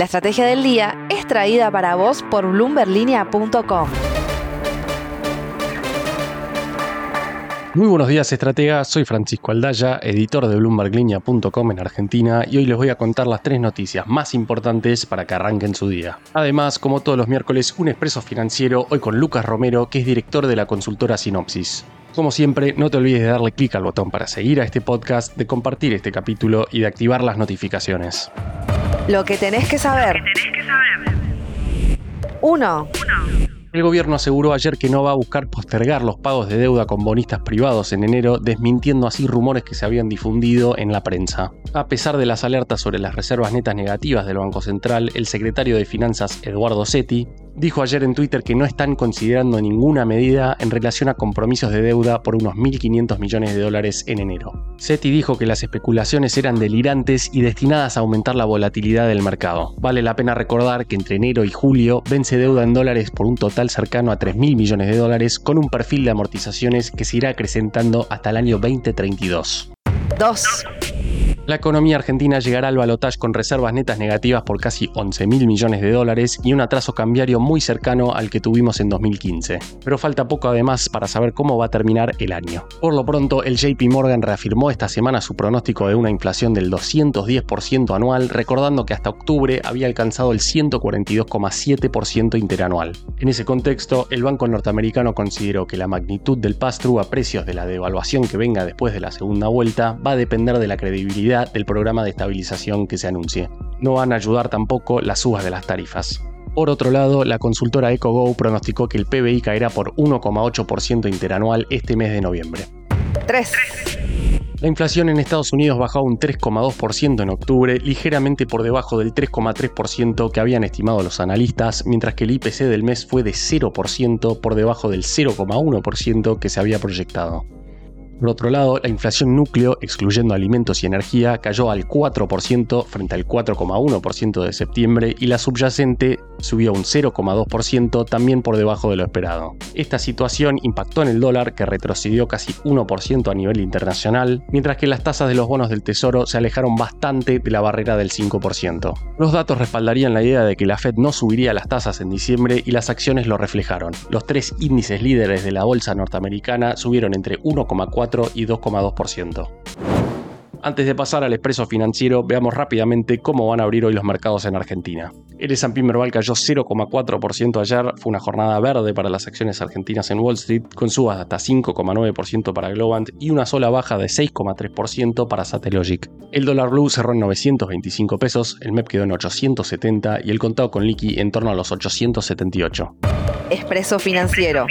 La estrategia del día es traída para vos por bloomberlinia.com. Muy buenos días, estratega. Soy Francisco Aldaya, editor de BloombergLinea.com en Argentina, y hoy les voy a contar las tres noticias más importantes para que arranquen su día. Además, como todos los miércoles, un expreso financiero hoy con Lucas Romero, que es director de la consultora Sinopsis. Como siempre, no te olvides de darle clic al botón para seguir a este podcast, de compartir este capítulo y de activar las notificaciones. Lo que tenés que saber. 1. El gobierno aseguró ayer que no va a buscar postergar los pagos de deuda con bonistas privados en enero, desmintiendo así rumores que se habían difundido en la prensa. A pesar de las alertas sobre las reservas netas negativas del Banco Central, el secretario de Finanzas Eduardo Setti dijo ayer en Twitter que no están considerando ninguna medida en relación a compromisos de deuda por unos 1.500 millones de dólares en enero. SETI dijo que las especulaciones eran delirantes y destinadas a aumentar la volatilidad del mercado. Vale la pena recordar que entre enero y julio vence deuda en dólares por un total cercano a 3.000 millones de dólares con un perfil de amortizaciones que se irá acrecentando hasta el año 2032. 2. La economía argentina llegará al balotaje con reservas netas negativas por casi 11 mil millones de dólares y un atraso cambiario muy cercano al que tuvimos en 2015. Pero falta poco además para saber cómo va a terminar el año. Por lo pronto, el JP Morgan reafirmó esta semana su pronóstico de una inflación del 210% anual, recordando que hasta octubre había alcanzado el 142,7% interanual. En ese contexto, el banco norteamericano consideró que la magnitud del pass-through a precios de la devaluación que venga después de la segunda vuelta va a depender de la credibilidad del programa de estabilización que se anuncie. No van a ayudar tampoco las subas de las tarifas. Por otro lado, la consultora EcoGo pronosticó que el PBI caerá por 1,8% interanual este mes de noviembre. 3. La inflación en Estados Unidos bajó a un 3,2% en octubre, ligeramente por debajo del 3,3% que habían estimado los analistas, mientras que el IPC del mes fue de 0% por debajo del 0,1% que se había proyectado. Por otro lado, la inflación núcleo, excluyendo alimentos y energía, cayó al 4% frente al 4,1% de septiembre y la subyacente subió un 0,2% también por debajo de lo esperado. Esta situación impactó en el dólar que retrocedió casi 1% a nivel internacional, mientras que las tasas de los bonos del Tesoro se alejaron bastante de la barrera del 5%. Los datos respaldarían la idea de que la Fed no subiría las tasas en diciembre y las acciones lo reflejaron. Los tres índices líderes de la bolsa norteamericana subieron entre 1,4 y 2,2%. Antes de pasar al expreso financiero, veamos rápidamente cómo van a abrir hoy los mercados en Argentina. El S&P Merval cayó 0,4% ayer, fue una jornada verde para las acciones argentinas en Wall Street, con subas de hasta 5,9% para Globant y una sola baja de 6,3% para Satellogic. El dólar blue cerró en 925 pesos, el MEP quedó en 870 y el contado con liqui en torno a los 878. Expreso financiero.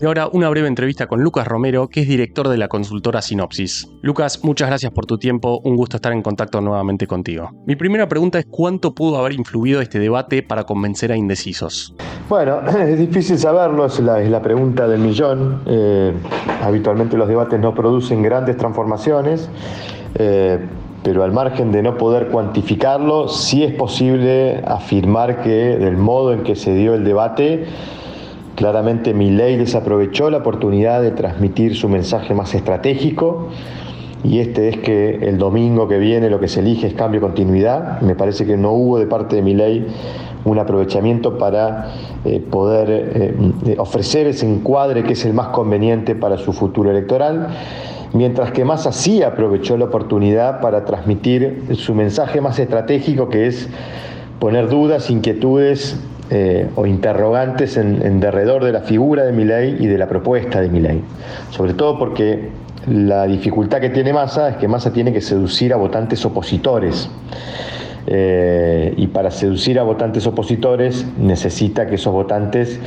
Y ahora una breve entrevista con Lucas Romero, que es director de la consultora Sinopsis. Lucas, muchas gracias por tu tiempo, un gusto estar en contacto nuevamente contigo. Mi primera pregunta es cuánto pudo haber influido este debate para convencer a indecisos. Bueno, es difícil saberlo, es la, pregunta del millón. Eh, habitualmente los debates no producen grandes transformaciones. Eh, pero al margen de no poder cuantificarlo, sí es posible afirmar que del modo en que se dio el debate, Claramente Milley desaprovechó la oportunidad de transmitir su mensaje más estratégico y este es que el domingo que viene lo que se elige es cambio continuidad. Me parece que no hubo de parte de Milley un aprovechamiento para eh, poder eh, ofrecer ese encuadre que es el más conveniente para su futuro electoral, mientras que Massa sí aprovechó la oportunidad para transmitir su mensaje más estratégico que es poner dudas, inquietudes eh, o interrogantes en, derredor de la figura de Milei y de la propuesta de Milei. Sobre todo porque la dificultad que tiene Massa es que Massa tiene que seducir a votantes opositores. Eh, y para seducir a votantes opositores necesita que esos votantes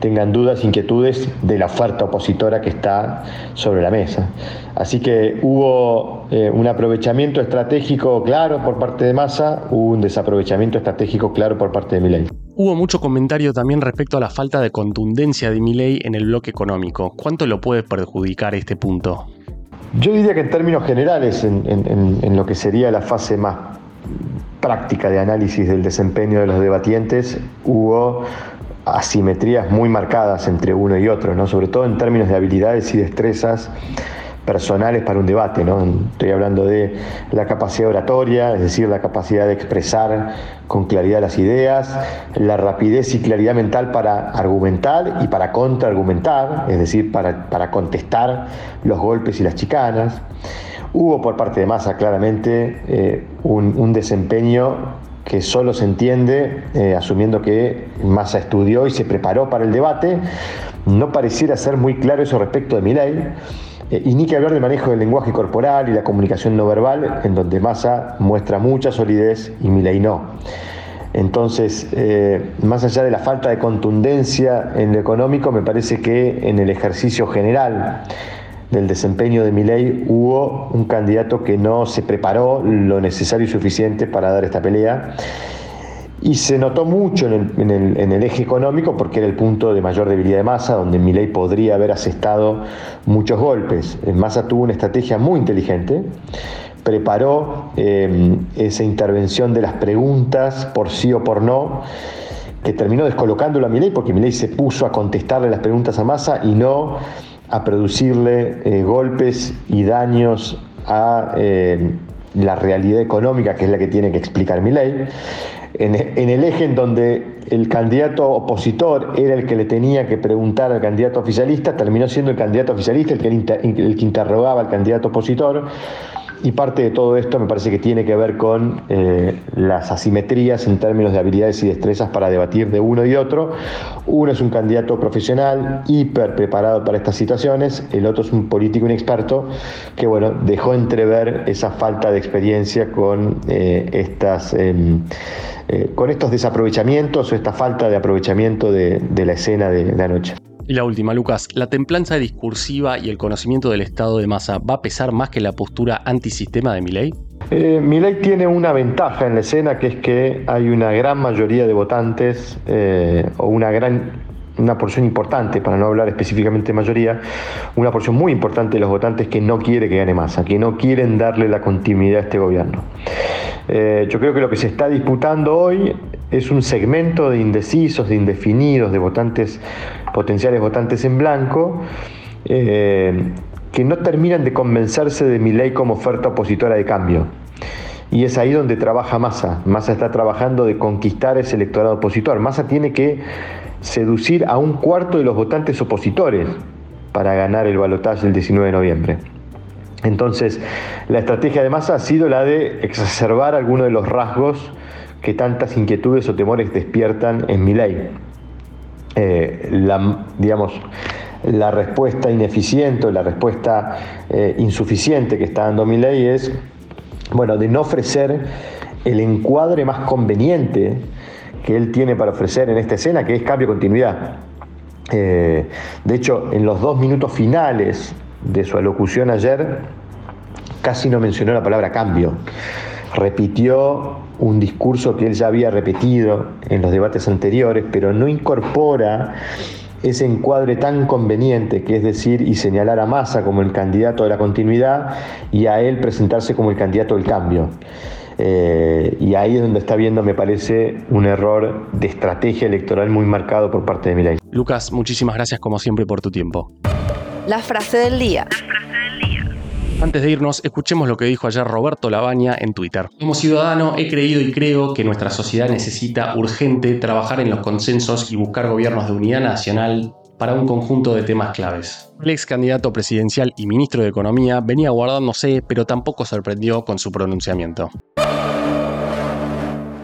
tengan dudas, inquietudes de la oferta opositora que está sobre la mesa. Así que hubo eh, un aprovechamiento estratégico claro por parte de Massa, hubo un desaprovechamiento estratégico claro por parte de Milei. Hubo mucho comentario también respecto a la falta de contundencia de Milei en el bloque económico. ¿Cuánto lo puede perjudicar este punto? Yo diría que en términos generales, en lo que sería la fase más práctica de análisis del desempeño de los debatientes hubo asimetrías muy marcadas entre uno y otro, ¿no? sobre todo en términos de habilidades y destrezas personales para un debate. ¿no? Estoy hablando de la capacidad oratoria, es decir, la capacidad de expresar con claridad las ideas, la rapidez y claridad mental para argumentar y para contraargumentar, es decir, para, para contestar los golpes y las chicanas. Hubo por parte de Massa claramente eh, un, desempeño que solo se entiende eh, asumiendo que Massa estudió y se preparó para el debate. No pareciera ser muy claro eso respecto de Milei. Eh, y ni que hablar del manejo del lenguaje corporal y la comunicación no verbal, en donde Massa muestra mucha solidez y Milei no. Entonces, más allá de la falta de contundencia en lo económico, me parece que en el ejercicio general del desempeño de Milei hubo un candidato que no se preparó lo necesario y suficiente para dar esta pelea. Y se notó mucho en el, eje económico porque era el punto de mayor debilidad de Massa, donde Milei podría haber asestado muchos golpes. Massa tuvo una estrategia muy inteligente, preparó eh, esa intervención de las preguntas por sí o por no, que terminó descolocándolo a Milei porque Milei se puso a contestarle las preguntas a Massa y no a producirle eh, golpes y daños a eh, la realidad económica, que es la que tiene que explicar mi en, el eje en donde el candidato opositor era el que le tenía que preguntar al candidato oficialista, terminó siendo el candidato oficialista el que, el que interrogaba al candidato opositor y parte de todo esto me parece que tiene que ver con eh, las asimetrías en términos de habilidades y destrezas para debatir de uno y otro. Uno es un candidato profesional hiper preparado para estas situaciones, el otro es un político inexperto que bueno, dejó entrever esa falta de experiencia con eh, estas em, eh, con estos desaprovechamientos o esta falta de aprovechamiento de, la escena de, de anoche. Y la última, Lucas, ¿la templanza discursiva y el conocimiento del estado de masa va a pesar más que la postura antisistema de Milei? Eh, Milei tiene una ventaja en la escena que es que hay una gran mayoría de votantes eh, o una gran una porción importante, para no hablar específicamente de mayoría, una porción muy importante de los votantes que no quiere que gane masa, que no quieren darle la continuidad a este gobierno. Eh, yo creo que lo que se está disputando hoy es un segmento de indecisos, de indefinidos, de votantes, potenciales votantes en blanco, eh, que no terminan de convencerse de mi ley como oferta opositora de cambio. Y es ahí donde trabaja Massa. Massa está trabajando de conquistar ese electorado opositor. Massa tiene que seducir a un cuarto de los votantes opositores para ganar el balotaje el 19 de noviembre. Entonces, la estrategia de Massa ha sido la de exacerbar algunos de los rasgos que tantas inquietudes o temores despiertan en mi ley. Eh, la, digamos, la respuesta ineficiente o la respuesta eh, insuficiente que está dando mi ley es, bueno, de no ofrecer el encuadre más conveniente que él tiene para ofrecer en esta escena, que es cambio continuidad. Eh, de hecho, en los dos minutos finales de su alocución ayer, casi no mencionó la palabra cambio. Repitió un discurso que él ya había repetido en los debates anteriores, pero no incorpora ese encuadre tan conveniente que es decir y señalar a Massa como el candidato de la continuidad y a él presentarse como el candidato del cambio. Eh, y ahí es donde está viendo, me parece, un error de estrategia electoral muy marcado por parte de Milei. Lucas, muchísimas gracias como siempre por tu tiempo. La frase del día. Antes de irnos, escuchemos lo que dijo ayer Roberto Labaña en Twitter. Como ciudadano, he creído y creo que nuestra sociedad necesita urgente trabajar en los consensos y buscar gobiernos de unidad nacional para un conjunto de temas claves. El ex candidato presidencial y ministro de Economía venía guardándose, pero tampoco sorprendió con su pronunciamiento.